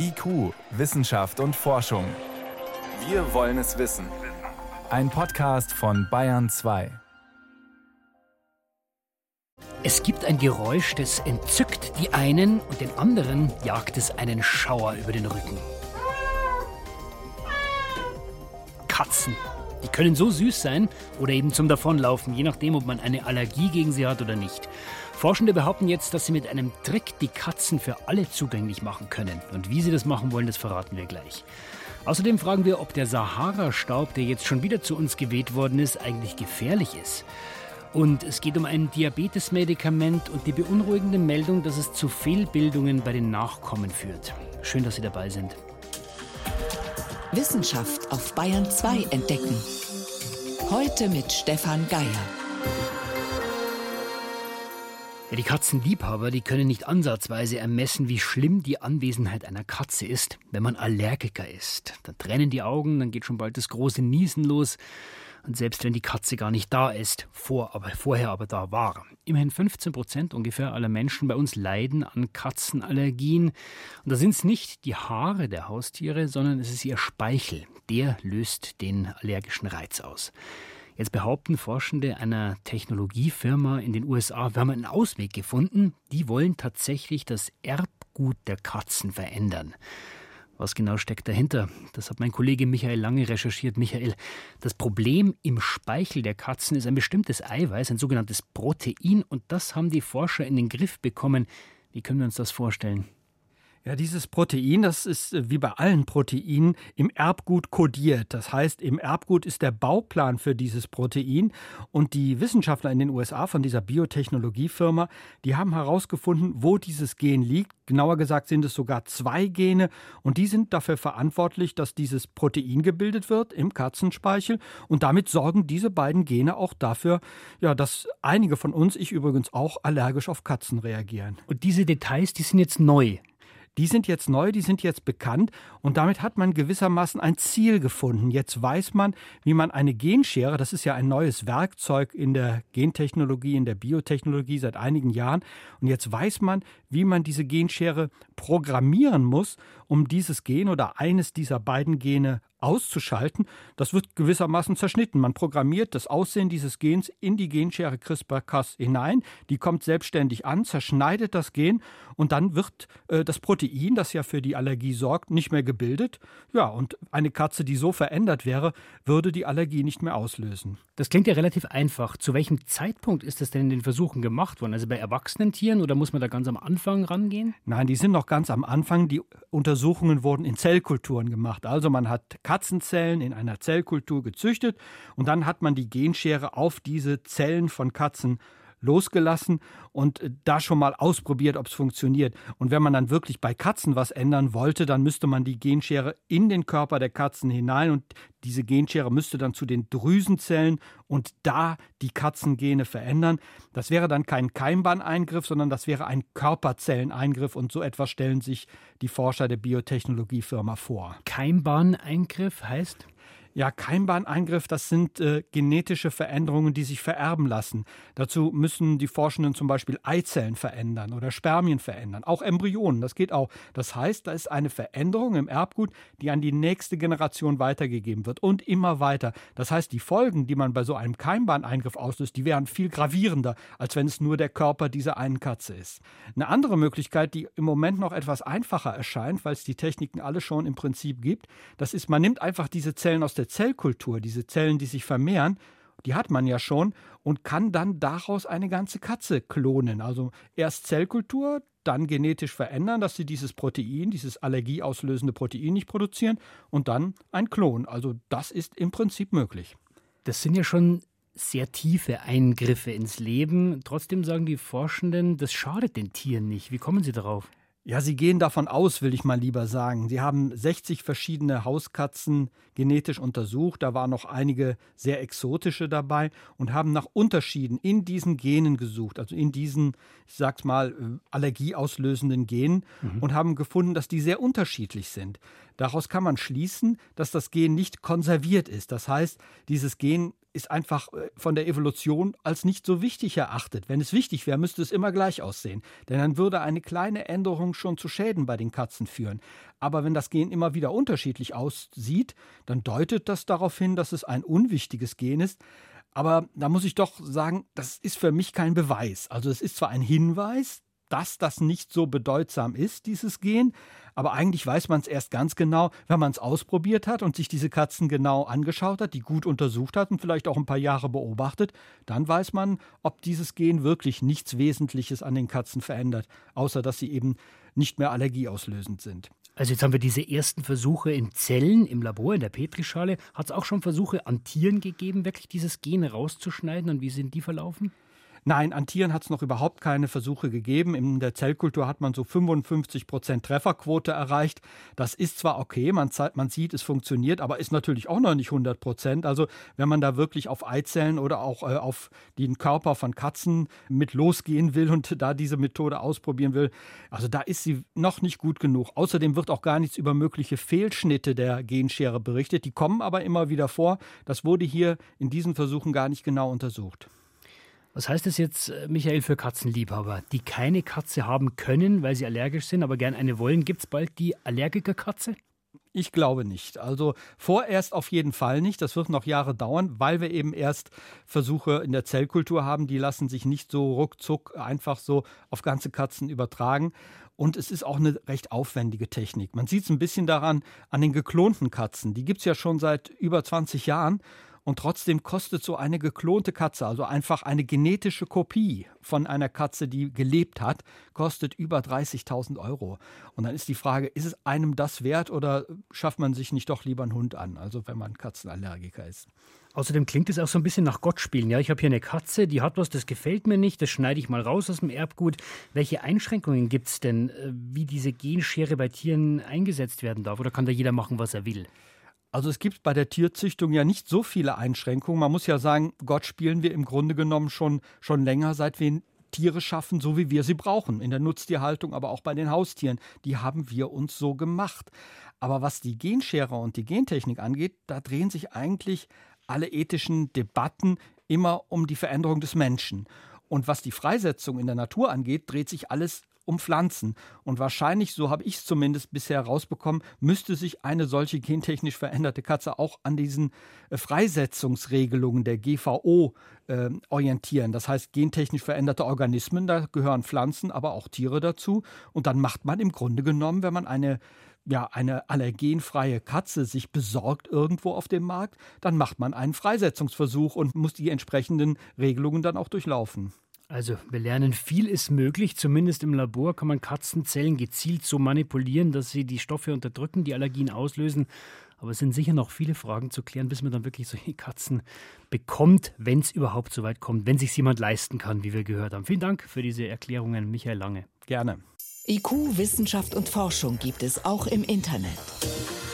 IQ, Wissenschaft und Forschung. Wir wollen es wissen. Ein Podcast von Bayern 2. Es gibt ein Geräusch, das entzückt die einen und den anderen jagt es einen Schauer über den Rücken. Katzen. Die können so süß sein oder eben zum Davonlaufen, je nachdem, ob man eine Allergie gegen sie hat oder nicht. Forschende behaupten jetzt, dass sie mit einem Trick die Katzen für alle zugänglich machen können. Und wie sie das machen wollen, das verraten wir gleich. Außerdem fragen wir, ob der Sahara-Staub, der jetzt schon wieder zu uns geweht worden ist, eigentlich gefährlich ist. Und es geht um ein Diabetesmedikament und die beunruhigende Meldung, dass es zu Fehlbildungen bei den Nachkommen führt. Schön, dass Sie dabei sind. Wissenschaft auf Bayern 2 entdecken. Heute mit Stefan Geier. Ja, die Katzenliebhaber, die können nicht ansatzweise ermessen, wie schlimm die Anwesenheit einer Katze ist, wenn man Allergiker ist. Dann trennen die Augen, dann geht schon bald das große Niesen los. Und selbst wenn die Katze gar nicht da ist, vor, aber, vorher aber da war. Immerhin 15 Prozent ungefähr aller Menschen bei uns leiden an Katzenallergien. Und da sind es nicht die Haare der Haustiere, sondern es ist ihr Speichel. Der löst den allergischen Reiz aus. Jetzt behaupten Forschende einer Technologiefirma in den USA, wir haben einen Ausweg gefunden. Die wollen tatsächlich das Erbgut der Katzen verändern. Was genau steckt dahinter? Das hat mein Kollege Michael Lange recherchiert. Michael, das Problem im Speichel der Katzen ist ein bestimmtes Eiweiß, ein sogenanntes Protein, und das haben die Forscher in den Griff bekommen. Wie können wir uns das vorstellen? Ja, dieses Protein, das ist äh, wie bei allen Proteinen im Erbgut kodiert. Das heißt, im Erbgut ist der Bauplan für dieses Protein. Und die Wissenschaftler in den USA von dieser Biotechnologiefirma, die haben herausgefunden, wo dieses Gen liegt. Genauer gesagt sind es sogar zwei Gene. Und die sind dafür verantwortlich, dass dieses Protein gebildet wird im Katzenspeichel. Und damit sorgen diese beiden Gene auch dafür, ja, dass einige von uns, ich übrigens auch, allergisch auf Katzen reagieren. Und diese Details, die sind jetzt neu die sind jetzt neu, die sind jetzt bekannt und damit hat man gewissermaßen ein Ziel gefunden. Jetzt weiß man, wie man eine Genschere, das ist ja ein neues Werkzeug in der Gentechnologie, in der Biotechnologie seit einigen Jahren, und jetzt weiß man, wie man diese Genschere programmieren muss, um dieses Gen oder eines dieser beiden Gene auszuschalten. Das wird gewissermaßen zerschnitten. Man programmiert das Aussehen dieses Gens in die Genschere CRISPR-Cas hinein. Die kommt selbstständig an, zerschneidet das Gen und dann wird äh, das Protein, das ja für die Allergie sorgt, nicht mehr gebildet. Ja, und eine Katze, die so verändert wäre, würde die Allergie nicht mehr auslösen. Das klingt ja relativ einfach. Zu welchem Zeitpunkt ist das denn in den Versuchen gemacht worden? Also bei erwachsenen Tieren oder muss man da ganz am Anfang rangehen? Nein, die sind noch ganz am Anfang. Die Untersuchungen wurden in Zellkulturen gemacht. Also man hat Katzenzellen in einer Zellkultur gezüchtet und dann hat man die Genschere auf diese Zellen von Katzen losgelassen und äh, da schon mal ausprobiert, ob es funktioniert. Und wenn man dann wirklich bei Katzen was ändern wollte, dann müsste man die Genschere in den Körper der Katzen hinein und diese Genschere müsste dann zu den Drüsenzellen und da die Katzengene verändern. Das wäre dann kein Keimbahneingriff, sondern das wäre ein Körperzelleneingriff und so etwas stellen sich die Forscher der Biotechnologiefirma vor. Keimbahneingriff heißt? Ja, Keimbahneingriff, das sind äh, genetische Veränderungen, die sich vererben lassen. Dazu müssen die Forschenden zum Beispiel Eizellen verändern oder Spermien verändern, auch Embryonen, das geht auch. Das heißt, da ist eine Veränderung im Erbgut, die an die nächste Generation weitergegeben wird und immer weiter. Das heißt, die Folgen, die man bei so einem Keimbahneingriff auslöst, die wären viel gravierender, als wenn es nur der Körper dieser einen Katze ist. Eine andere Möglichkeit, die im Moment noch etwas einfacher erscheint, weil es die Techniken alle schon im Prinzip gibt, das ist, man nimmt einfach diese Zellen aus der Zellkultur, diese Zellen, die sich vermehren, die hat man ja schon und kann dann daraus eine ganze Katze klonen. Also erst Zellkultur, dann genetisch verändern, dass sie dieses Protein, dieses allergieauslösende Protein nicht produzieren und dann ein Klon. Also das ist im Prinzip möglich. Das sind ja schon sehr tiefe Eingriffe ins Leben. Trotzdem sagen die Forschenden, das schadet den Tieren nicht. Wie kommen Sie darauf? Ja, sie gehen davon aus, will ich mal lieber sagen. Sie haben 60 verschiedene Hauskatzen genetisch untersucht. Da waren noch einige sehr exotische dabei und haben nach Unterschieden in diesen Genen gesucht, also in diesen, ich sag's mal, äh, allergieauslösenden Genen mhm. und haben gefunden, dass die sehr unterschiedlich sind. Daraus kann man schließen, dass das Gen nicht konserviert ist. Das heißt, dieses Gen ist einfach äh, von der Evolution als nicht so wichtig erachtet. Wenn es wichtig wäre, müsste es immer gleich aussehen. Denn dann würde eine kleine Änderung schon zu Schäden bei den Katzen führen. Aber wenn das Gen immer wieder unterschiedlich aussieht, dann deutet das darauf hin, dass es ein unwichtiges Gen ist. Aber da muss ich doch sagen, das ist für mich kein Beweis. Also es ist zwar ein Hinweis, dass das nicht so bedeutsam ist, dieses Gen. Aber eigentlich weiß man es erst ganz genau, wenn man es ausprobiert hat und sich diese Katzen genau angeschaut hat, die gut untersucht hat und vielleicht auch ein paar Jahre beobachtet. Dann weiß man, ob dieses Gen wirklich nichts Wesentliches an den Katzen verändert, außer dass sie eben nicht mehr allergieauslösend sind. Also jetzt haben wir diese ersten Versuche in Zellen im Labor, in der Petrischale. Hat es auch schon Versuche an Tieren gegeben, wirklich dieses Gen rauszuschneiden und wie sind die verlaufen? Nein, an Tieren hat es noch überhaupt keine Versuche gegeben. In der Zellkultur hat man so 55 Prozent Trefferquote erreicht. Das ist zwar okay, man, man, sieht, es funktioniert, aber ist natürlich auch noch nicht 100 Prozent. Also wenn man da wirklich auf Eizellen oder auch äh, auf den Körper von Katzen mit losgehen will und da diese Methode ausprobieren will, also da ist sie noch nicht gut genug. Außerdem wird auch gar nichts über mögliche Fehlschnitte der Genschere berichtet. Die kommen aber immer wieder vor. Das wurde hier in diesen Versuchen gar nicht genau untersucht. Was heißt das jetzt, äh, Michael, für Katzenliebhaber, die keine Katze haben können, weil sie allergisch sind, aber gern eine wollen? Gibt es bald die Allergikerkatze? Ich glaube nicht. Also vorerst auf jeden Fall nicht. Das wird noch Jahre dauern, weil wir eben erst Versuche in der Zellkultur haben. Die lassen sich nicht so ruckzuck einfach so auf ganze Katzen übertragen. Und es ist auch eine recht aufwendige Technik. Man sieht es ein bisschen daran an den geklonten Katzen. Die gibt es ja schon seit über 20 Jahren. Und trotzdem kostet so eine geklonte Katze, also einfach eine genetische Kopie von einer Katze, die gelebt hat, kostet über 30.000 Euro. Und dann ist die Frage, ist es einem das wert oder schafft man sich nicht doch lieber einen Hund an, also wenn man Katzenallergiker ist? Außerdem klingt es auch so ein bisschen nach Gott spielen. Ja, ich habe hier eine Katze, die hat was, das gefällt mir nicht, das schneide ich mal raus aus dem Erbgut. Welche Einschränkungen gibt es denn, äh, wie diese Genschere bei Tieren eingesetzt werden darf? Oder kann da jeder machen, was er will? Also es gibt bei der Tierzüchtung ja nicht so viele Einschränkungen. Man muss ja sagen, Gott spielen wir im Grunde genommen schon, schon länger, seit wir Tiere schaffen, so wie wir sie brauchen. In der Nutztierhaltung, aber auch bei den Haustieren. Die haben wir uns so gemacht. Aber was die Genschere und die Gentechnik angeht, da drehen sich eigentlich alle ethischen Debatten immer um die Veränderung des Menschen. Und was die Freisetzung in der Natur angeht, dreht sich alles um Pflanzen. Und wahrscheinlich, so habe ich es zumindest bisher rausbekommen, müsste sich eine solche gentechnisch veränderte Katze auch an diesen äh, Freisetzungsregelungen der GVO äh, orientieren. Das heißt, gentechnisch veränderte Organismen, da gehören Pflanzen, aber auch Tiere dazu. Und dann macht man im Grunde genommen, wenn man eine ja, eine allergenfreie Katze sich besorgt irgendwo auf dem Markt, dann macht man einen Freisetzungsversuch und muss die entsprechenden Regelungen dann auch durchlaufen. Also, wir lernen, viel ist möglich. Zumindest im Labor kann man Katzenzellen gezielt so manipulieren, dass sie die Stoffe unterdrücken, die Allergien auslösen. Aber es sind sicher noch viele Fragen zu klären, bis man dann wirklich solche Katzen bekommt, wenn es überhaupt so weit kommt, wenn sich jemand leisten kann, wie wir gehört haben. Vielen Dank für diese Erklärungen, Michael Lange. Gerne. IQ, Wissenschaft und Forschung gibt es auch im Internet.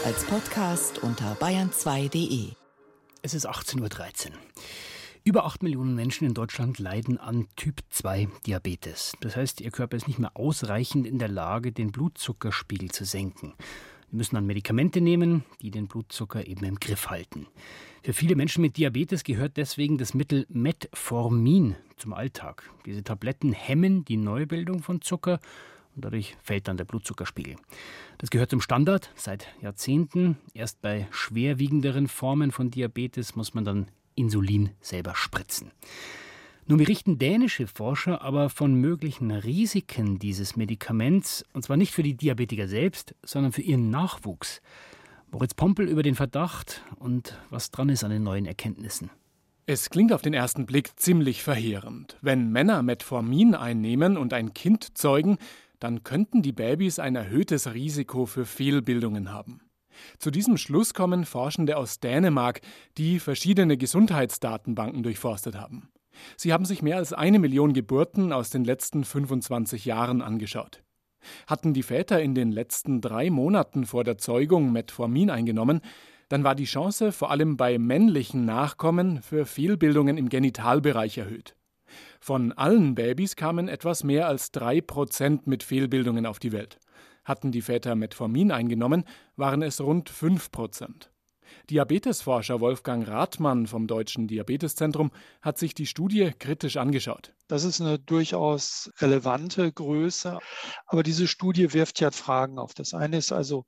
Als Podcast unter bayern2.de. Es ist 18.13 Uhr. Über 8 Millionen Menschen in Deutschland leiden an Typ 2 Diabetes. Das heißt, ihr Körper ist nicht mehr ausreichend in der Lage, den Blutzuckerspiegel zu senken. Sie müssen dann Medikamente nehmen, die den Blutzucker eben im Griff halten. Für viele Menschen mit Diabetes gehört deswegen das Mittel Metformin zum Alltag. Diese Tabletten hemmen die Neubildung von Zucker und dadurch fällt dann der Blutzuckerspiegel. Das gehört zum Standard seit Jahrzehnten. Erst bei schwerwiegenderen Formen von Diabetes muss man dann Insulin selber spritzen. Nun berichten dänische Forscher aber von möglichen Risiken dieses Medikaments, und zwar nicht für die Diabetiker selbst, sondern für ihren Nachwuchs. Moritz Pompel über den Verdacht und was dran ist an den neuen Erkenntnissen. Es klingt auf den ersten Blick ziemlich verheerend. Wenn Männer Metformin einnehmen und ein Kind zeugen, dann könnten die Babys ein erhöhtes Risiko für Fehlbildungen haben. Zu diesem Schluss kommen Forschende aus Dänemark, die verschiedene Gesundheitsdatenbanken durchforstet haben. Sie haben sich mehr als eine Million Geburten aus den letzten 25 Jahren angeschaut. Hatten die Väter in den letzten drei Monaten vor der Zeugung Metformin eingenommen, dann war die Chance vor allem bei männlichen Nachkommen für Fehlbildungen im Genitalbereich erhöht. Von allen Babys kamen etwas mehr als drei Prozent mit Fehlbildungen auf die Welt. Hatten die Väter Metformin eingenommen, waren es rund 5 Prozent. Diabetesforscher Wolfgang Rathmann vom Deutschen Diabeteszentrum hat sich die Studie kritisch angeschaut. Das ist eine durchaus relevante Größe, aber diese Studie wirft ja Fragen auf. Das eine ist also,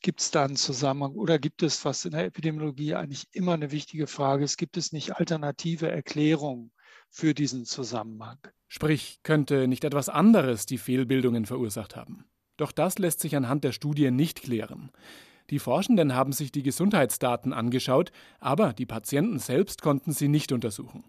gibt es da einen Zusammenhang oder gibt es, was in der Epidemiologie eigentlich immer eine wichtige Frage ist, gibt es nicht alternative Erklärungen für diesen Zusammenhang? Sprich, könnte nicht etwas anderes die Fehlbildungen verursacht haben? Doch das lässt sich anhand der Studie nicht klären. Die Forschenden haben sich die Gesundheitsdaten angeschaut, aber die Patienten selbst konnten sie nicht untersuchen.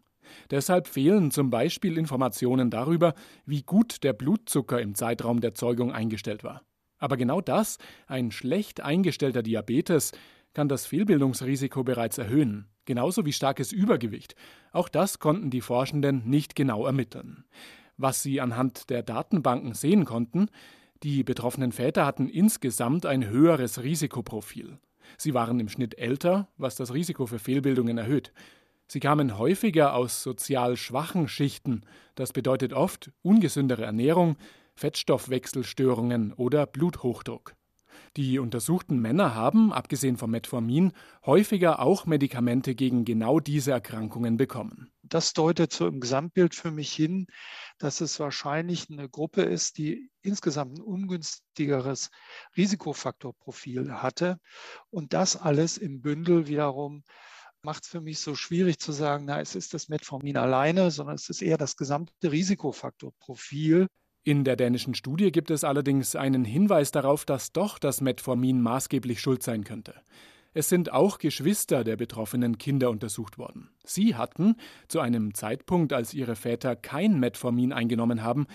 Deshalb fehlen zum Beispiel Informationen darüber, wie gut der Blutzucker im Zeitraum der Zeugung eingestellt war. Aber genau das, ein schlecht eingestellter Diabetes, kann das Fehlbildungsrisiko bereits erhöhen, genauso wie starkes Übergewicht. Auch das konnten die Forschenden nicht genau ermitteln. Was sie anhand der Datenbanken sehen konnten, die betroffenen Väter hatten insgesamt ein höheres Risikoprofil. Sie waren im Schnitt älter, was das Risiko für Fehlbildungen erhöht. Sie kamen häufiger aus sozial schwachen Schichten, das bedeutet oft ungesündere Ernährung, Fettstoffwechselstörungen oder Bluthochdruck. Die untersuchten Männer haben, abgesehen vom Metformin, häufiger auch Medikamente gegen genau diese Erkrankungen bekommen. Das deutet so im Gesamtbild für mich hin, dass es wahrscheinlich eine Gruppe ist, die insgesamt ein ungünstigeres Risikofaktorprofil hatte. Und das alles im Bündel wiederum macht es für mich so schwierig zu sagen, na, es ist das Metformin alleine, sondern es ist eher das gesamte Risikofaktorprofil. In der dänischen Studie gibt es allerdings einen Hinweis darauf, dass doch das Metformin maßgeblich schuld sein könnte. Es sind auch Geschwister der betroffenen Kinder untersucht worden. Sie hatten, zu einem Zeitpunkt, als ihre Väter kein Metformin eingenommen haben,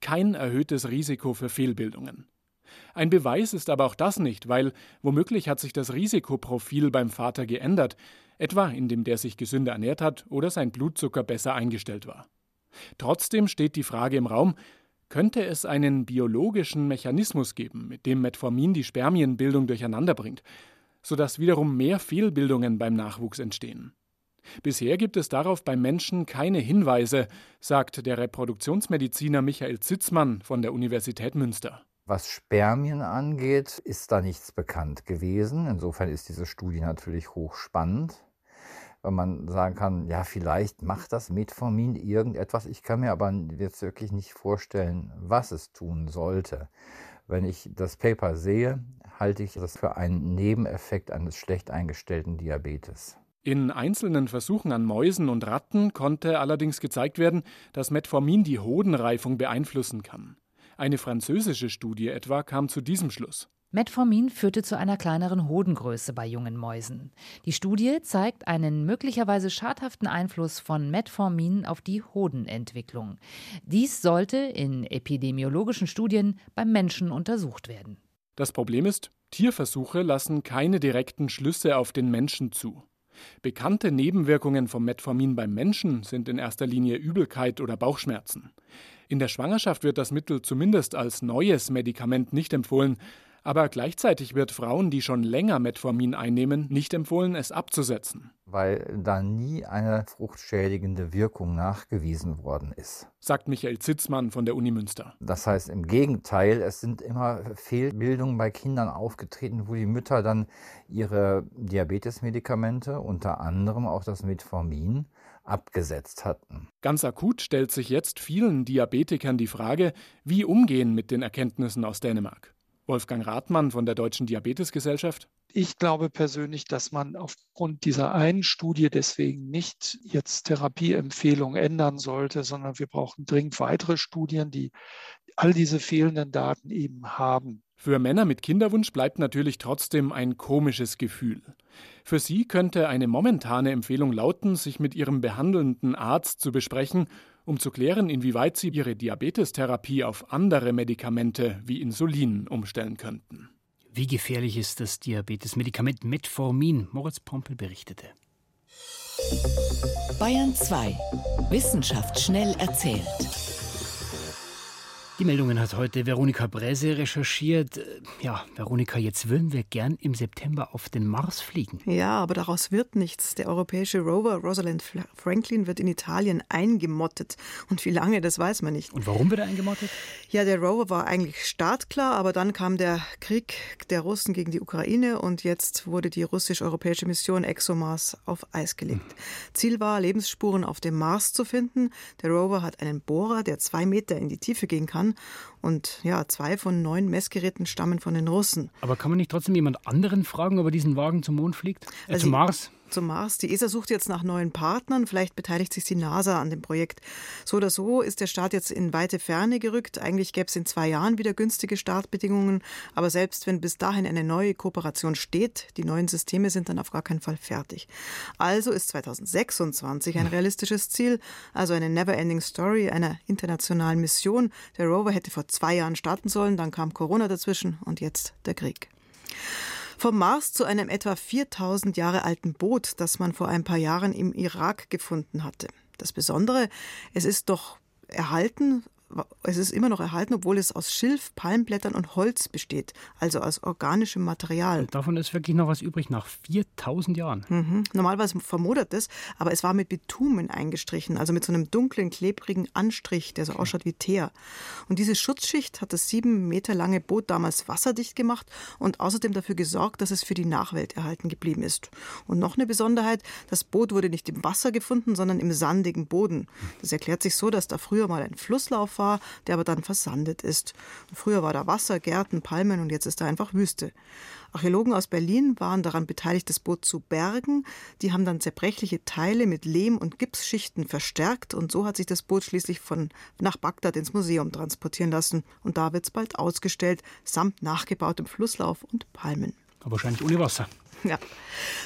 kein erhöhtes Risiko für Fehlbildungen. Ein Beweis ist aber auch das nicht, weil womöglich hat sich das Risikoprofil beim Vater geändert, etwa indem der sich gesünder ernährt hat oder sein Blutzucker besser eingestellt war. Trotzdem steht die Frage im Raum, könnte es einen biologischen Mechanismus geben, mit dem Metformin die Spermienbildung durcheinanderbringt, sodass wiederum mehr Fehlbildungen beim Nachwuchs entstehen? Bisher gibt es darauf beim Menschen keine Hinweise, sagt der Reproduktionsmediziner Michael Zitzmann von der Universität Münster. Was Spermien angeht, ist da nichts bekannt gewesen. Insofern ist diese Studie natürlich hochspannend weil man sagen kann, ja, vielleicht macht das Metformin irgendetwas. Ich kann mir aber jetzt wirklich nicht vorstellen, was es tun sollte. Wenn ich das Paper sehe, halte ich das für einen Nebeneffekt eines schlecht eingestellten Diabetes. In einzelnen Versuchen an Mäusen und Ratten konnte allerdings gezeigt werden, dass Metformin die Hodenreifung beeinflussen kann. Eine französische Studie etwa kam zu diesem Schluss. Metformin führte zu einer kleineren Hodengröße bei jungen Mäusen. Die Studie zeigt einen möglicherweise schadhaften Einfluss von Metformin auf die Hodenentwicklung. Dies sollte in epidemiologischen Studien beim Menschen untersucht werden. Das Problem ist, Tierversuche lassen keine direkten Schlüsse auf den Menschen zu. Bekannte Nebenwirkungen vom Metformin beim Menschen sind in erster Linie Übelkeit oder Bauchschmerzen. In der Schwangerschaft wird das Mittel zumindest als neues Medikament nicht empfohlen, aber gleichzeitig wird Frauen, die schon länger Metformin einnehmen, nicht empfohlen, es abzusetzen. Weil da nie eine fruchtschädigende Wirkung nachgewiesen worden ist. Sagt Michael Zitzmann von der Uni Münster. Das heißt im Gegenteil, es sind immer Fehlbildungen bei Kindern aufgetreten, wo die Mütter dann ihre Diabetesmedikamente, unter anderem auch das Metformin, abgesetzt hatten. Ganz akut stellt sich jetzt vielen Diabetikern die Frage, wie umgehen mit den Erkenntnissen aus Dänemark. Wolfgang Rathmann von der Deutschen Diabetesgesellschaft. Ich glaube persönlich, dass man aufgrund dieser einen Studie deswegen nicht jetzt Therapieempfehlungen ändern sollte, sondern wir brauchen dringend weitere Studien, die all diese fehlenden Daten eben haben. Für Männer mit Kinderwunsch bleibt natürlich trotzdem ein komisches Gefühl. Für sie könnte eine momentane Empfehlung lauten, sich mit ihrem behandelnden Arzt zu besprechen um zu klären, inwieweit sie ihre Diabetestherapie auf andere Medikamente wie Insulin umstellen könnten. Wie gefährlich ist das Diabetesmedikament Metformin? Moritz Pompel berichtete. Bayern 2. Wissenschaft schnell erzählt. Die Meldungen hat heute Veronika Brese recherchiert. Ja, Veronika, jetzt würden wir gern im September auf den Mars fliegen. Ja, aber daraus wird nichts. Der europäische Rover Rosalind Franklin wird in Italien eingemottet. Und wie lange, das weiß man nicht. Und warum wird er eingemottet? Ja, der Rover war eigentlich startklar, aber dann kam der Krieg der Russen gegen die Ukraine und jetzt wurde die russisch-europäische Mission ExoMars auf Eis gelegt. Hm. Ziel war, Lebensspuren auf dem Mars zu finden. Der Rover hat einen Bohrer, der zwei Meter in die Tiefe gehen kann. Und ja, zwei von neun Messgeräten stammen von den Russen. Aber kann man nicht trotzdem jemand anderen fragen, ob er diesen Wagen zum Mond fliegt? Äh, also zum Mars? Zum Mars. Die ESA sucht jetzt nach neuen Partnern. Vielleicht beteiligt sich die NASA an dem Projekt. So oder so ist der Start jetzt in weite Ferne gerückt. Eigentlich gäbe es in zwei Jahren wieder günstige Startbedingungen. Aber selbst wenn bis dahin eine neue Kooperation steht, die neuen Systeme sind dann auf gar keinen Fall fertig. Also ist 2026 ein realistisches Ziel, also eine Never-Ending Story einer internationalen Mission. Der Rover hätte vor zwei Jahren starten sollen, dann kam Corona dazwischen und jetzt der Krieg. Vom Mars zu einem etwa 4000 Jahre alten Boot, das man vor ein paar Jahren im Irak gefunden hatte. Das Besondere, es ist doch erhalten, es ist immer noch erhalten, obwohl es aus Schilf, Palmblättern und Holz besteht, also aus organischem Material. Und davon ist wirklich noch was übrig nach 4000 Jahren. Mhm. Normalerweise vermodert es, aber es war mit Bitumen eingestrichen, also mit so einem dunklen, klebrigen Anstrich, der so okay. ausschaut wie Teer. Und diese Schutzschicht hat das sieben Meter lange Boot damals wasserdicht gemacht und außerdem dafür gesorgt, dass es für die Nachwelt erhalten geblieben ist. Und noch eine Besonderheit, das Boot wurde nicht im Wasser gefunden, sondern im sandigen Boden. Das erklärt sich so, dass da früher mal ein Flusslauf war, der aber dann versandet ist. Früher war da Wasser, Gärten, Palmen und jetzt ist da einfach Wüste. Archäologen aus Berlin waren daran beteiligt, das Boot zu bergen. Die haben dann zerbrechliche Teile mit Lehm- und Gipsschichten verstärkt und so hat sich das Boot schließlich von nach Bagdad ins Museum transportieren lassen. Und da wird es bald ausgestellt, samt nachgebautem Flusslauf und Palmen. Aber wahrscheinlich ohne Wasser. Ja.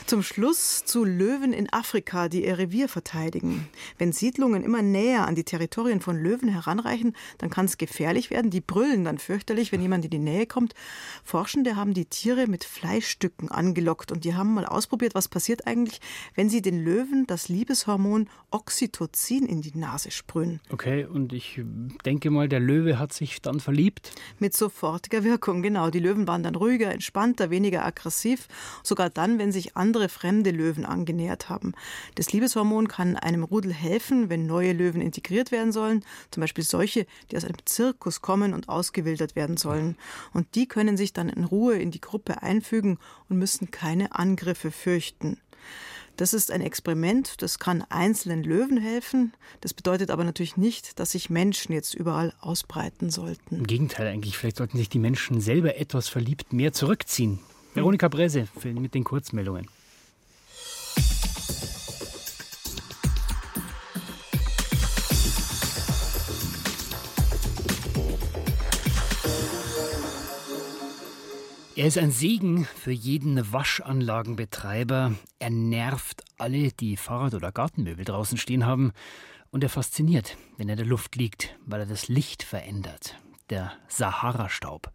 Zum Schluss zu Löwen in Afrika, die ihr Revier verteidigen. Wenn Siedlungen immer näher an die Territorien von Löwen heranreichen, dann kann es gefährlich werden. Die brüllen dann fürchterlich, wenn jemand in die Nähe kommt. Forschende haben die Tiere mit Fleischstücken angelockt und die haben mal ausprobiert, was passiert eigentlich, wenn sie den Löwen das Liebeshormon Oxytocin in die Nase sprühen. Okay, und ich denke mal, der Löwe hat sich dann verliebt. Mit sofortiger Wirkung, genau. Die Löwen waren dann ruhiger, entspannter, weniger aggressiv. Sogar dann, wenn sich andere fremde Löwen angenähert haben. Das Liebeshormon kann einem Rudel helfen, wenn neue Löwen integriert werden sollen, zum Beispiel solche, die aus einem Zirkus kommen und ausgewildert werden sollen. Und die können sich dann in Ruhe in die Gruppe einfügen und müssen keine Angriffe fürchten. Das ist ein Experiment, das kann einzelnen Löwen helfen. Das bedeutet aber natürlich nicht, dass sich Menschen jetzt überall ausbreiten sollten. Im Gegenteil eigentlich, vielleicht sollten sich die Menschen selber etwas verliebt mehr zurückziehen. Veronika Brese mit den Kurzmeldungen. Er ist ein Segen für jeden Waschanlagenbetreiber. Er nervt alle, die Fahrrad- oder Gartenmöbel draußen stehen haben. Und er fasziniert, wenn er in der Luft liegt, weil er das Licht verändert der Sahara-Staub.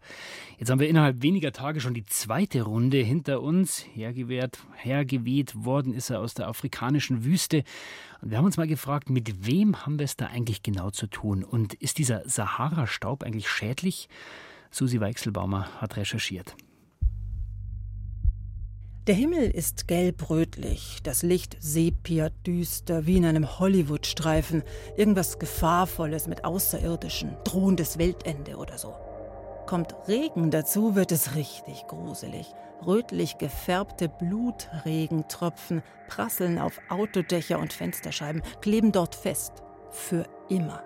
Jetzt haben wir innerhalb weniger Tage schon die zweite Runde hinter uns. Hergeweht, hergeweht worden ist er aus der afrikanischen Wüste. Und wir haben uns mal gefragt, mit wem haben wir es da eigentlich genau zu tun? Und ist dieser Sahara-Staub eigentlich schädlich? Susi Weichselbaumer hat recherchiert. Der Himmel ist gelb-rötlich, das Licht sepia-düster wie in einem Hollywood-Streifen, irgendwas Gefahrvolles mit Außerirdischen, drohendes Weltende oder so. Kommt Regen dazu, wird es richtig gruselig. Rötlich gefärbte Blutregentropfen prasseln auf Autodächer und Fensterscheiben, kleben dort fest. Für immer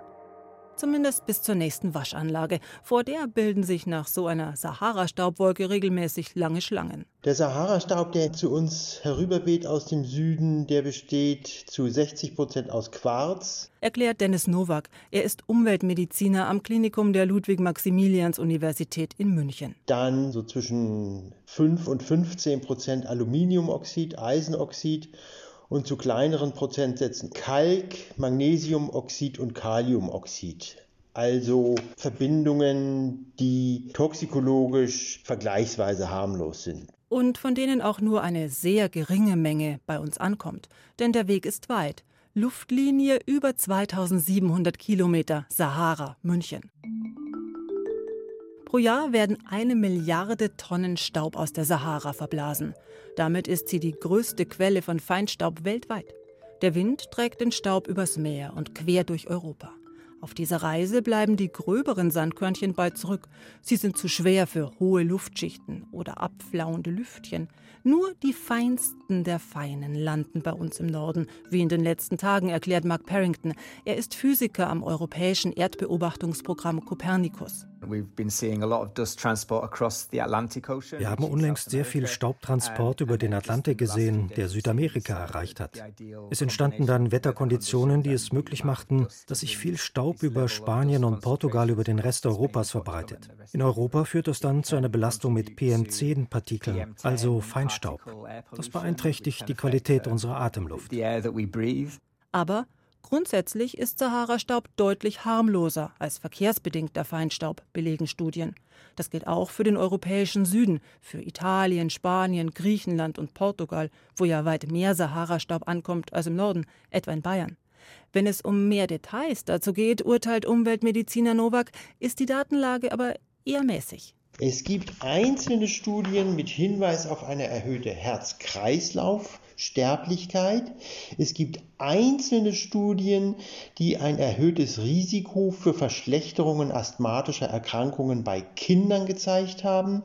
zumindest bis zur nächsten Waschanlage. Vor der bilden sich nach so einer Sahara-Staubwolke regelmäßig lange Schlangen. Der Sahara-Staub, der zu uns herüberweht aus dem Süden, der besteht zu 60 Prozent aus Quarz. Erklärt Dennis Nowak. Er ist Umweltmediziner am Klinikum der Ludwig-Maximilians-Universität in München. Dann so zwischen 5 und 15 Prozent Aluminiumoxid, Eisenoxid und zu kleineren Prozentsätzen Kalk, Magnesiumoxid und Kaliumoxid. Also Verbindungen, die toxikologisch vergleichsweise harmlos sind. Und von denen auch nur eine sehr geringe Menge bei uns ankommt. Denn der Weg ist weit. Luftlinie über 2700 Kilometer, Sahara, München. Pro Jahr werden eine Milliarde Tonnen Staub aus der Sahara verblasen. Damit ist sie die größte Quelle von Feinstaub weltweit. Der Wind trägt den Staub übers Meer und quer durch Europa. Auf dieser Reise bleiben die gröberen Sandkörnchen bald zurück. Sie sind zu schwer für hohe Luftschichten oder abflauende Lüftchen. Nur die feinsten der Feinen landen bei uns im Norden, wie in den letzten Tagen, erklärt Mark Parrington. Er ist Physiker am europäischen Erdbeobachtungsprogramm Copernicus. Wir haben unlängst sehr viel Staubtransport über den Atlantik gesehen, der Südamerika erreicht hat. Es entstanden dann Wetterkonditionen, die es möglich machten, dass sich viel Staub über Spanien und Portugal über den Rest Europas verbreitet. In Europa führt das dann zu einer Belastung mit PM10-Partikeln, also Feinstaub. Das beeinträchtigt die Qualität unserer Atemluft. Aber Grundsätzlich ist Sahara-Staub deutlich harmloser als verkehrsbedingter Feinstaub, belegen Studien. Das gilt auch für den europäischen Süden, für Italien, Spanien, Griechenland und Portugal, wo ja weit mehr Sahara-Staub ankommt als im Norden, etwa in Bayern. Wenn es um mehr Details dazu geht, urteilt Umweltmediziner Nowak, ist die Datenlage aber eher mäßig. Es gibt einzelne Studien mit Hinweis auf eine erhöhte Herz-Kreislauf- Sterblichkeit. Es gibt einzelne Studien, die ein erhöhtes Risiko für Verschlechterungen asthmatischer Erkrankungen bei Kindern gezeigt haben,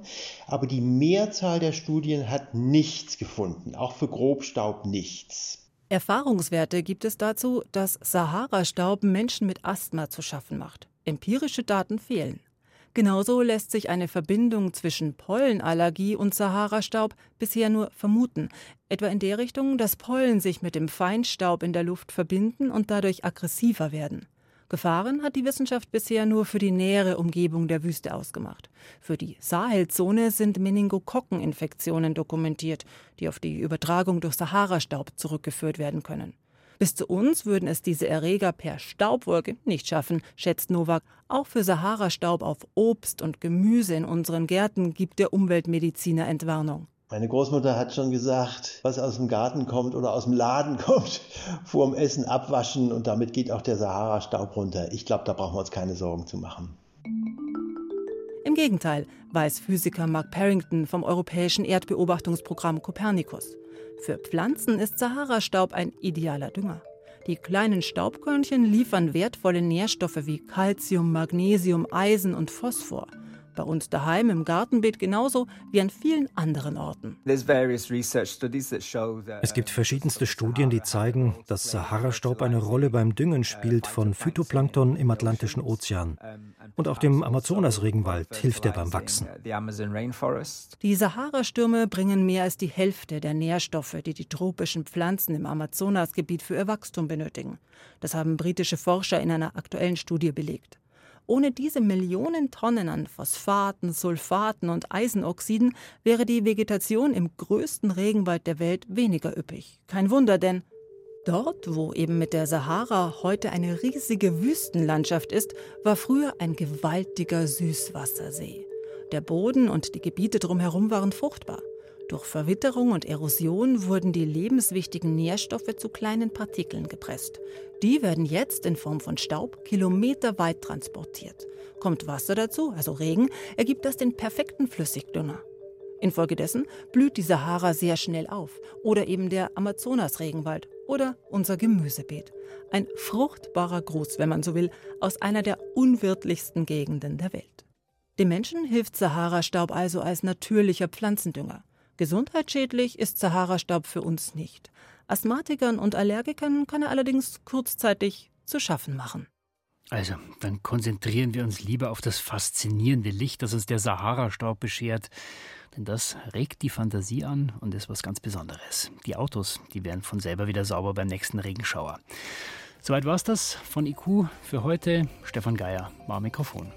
aber die Mehrzahl der Studien hat nichts gefunden, auch für Grobstaub nichts. Erfahrungswerte gibt es dazu, dass Sahara-Staub Menschen mit Asthma zu schaffen macht. Empirische Daten fehlen. Genauso lässt sich eine Verbindung zwischen Pollenallergie und Sahara-Staub bisher nur vermuten, etwa in der Richtung, dass Pollen sich mit dem Feinstaub in der Luft verbinden und dadurch aggressiver werden. Gefahren hat die Wissenschaft bisher nur für die nähere Umgebung der Wüste ausgemacht. Für die Sahelzone sind Meningokokkeninfektionen dokumentiert, die auf die Übertragung durch Sahara-Staub zurückgeführt werden können. Bis zu uns würden es diese Erreger per Staubwolke nicht schaffen, schätzt Nowak. Auch für Sahara-Staub auf Obst und Gemüse in unseren Gärten gibt der Umweltmediziner Entwarnung. Meine Großmutter hat schon gesagt, was aus dem Garten kommt oder aus dem Laden kommt, vor dem Essen abwaschen und damit geht auch der Sahara-Staub runter. Ich glaube, da brauchen wir uns keine Sorgen zu machen. Im Gegenteil, weiß Physiker Mark Parrington vom Europäischen Erdbeobachtungsprogramm Copernicus. Für Pflanzen ist Sahara-Staub ein idealer Dünger. Die kleinen Staubkörnchen liefern wertvolle Nährstoffe wie Calcium, Magnesium, Eisen und Phosphor bei uns daheim im Gartenbeet genauso wie an vielen anderen Orten. Es gibt verschiedenste Studien, die zeigen, dass Sahara-Staub eine Rolle beim Düngen spielt von Phytoplankton im Atlantischen Ozean. Und auch dem Amazonas-Regenwald hilft er beim Wachsen. Die Sahara-Stürme bringen mehr als die Hälfte der Nährstoffe, die die tropischen Pflanzen im Amazonasgebiet für ihr Wachstum benötigen. Das haben britische Forscher in einer aktuellen Studie belegt. Ohne diese Millionen Tonnen an Phosphaten, Sulfaten und Eisenoxiden wäre die Vegetation im größten Regenwald der Welt weniger üppig. Kein Wunder, denn dort, wo eben mit der Sahara heute eine riesige Wüstenlandschaft ist, war früher ein gewaltiger Süßwassersee. Der Boden und die Gebiete drumherum waren fruchtbar. Durch Verwitterung und Erosion wurden die lebenswichtigen Nährstoffe zu kleinen Partikeln gepresst. Die werden jetzt in Form von Staub kilometerweit transportiert. Kommt Wasser dazu, also Regen, ergibt das den perfekten Flüssigdünger. Infolgedessen blüht die Sahara sehr schnell auf oder eben der Amazonas-Regenwald oder unser Gemüsebeet. Ein fruchtbarer Gruß, wenn man so will, aus einer der unwirtlichsten Gegenden der Welt. Dem Menschen hilft Sahara-Staub also als natürlicher Pflanzendünger. Gesundheitsschädlich ist Sahara-Staub für uns nicht. Asthmatikern und Allergikern kann er allerdings kurzzeitig zu schaffen machen. Also, dann konzentrieren wir uns lieber auf das faszinierende Licht, das uns der Sahara-Staub beschert. Denn das regt die Fantasie an und ist was ganz Besonderes. Die Autos, die werden von selber wieder sauber beim nächsten Regenschauer. Soweit war es das von IQ für heute. Stefan Geier war Mikrofon.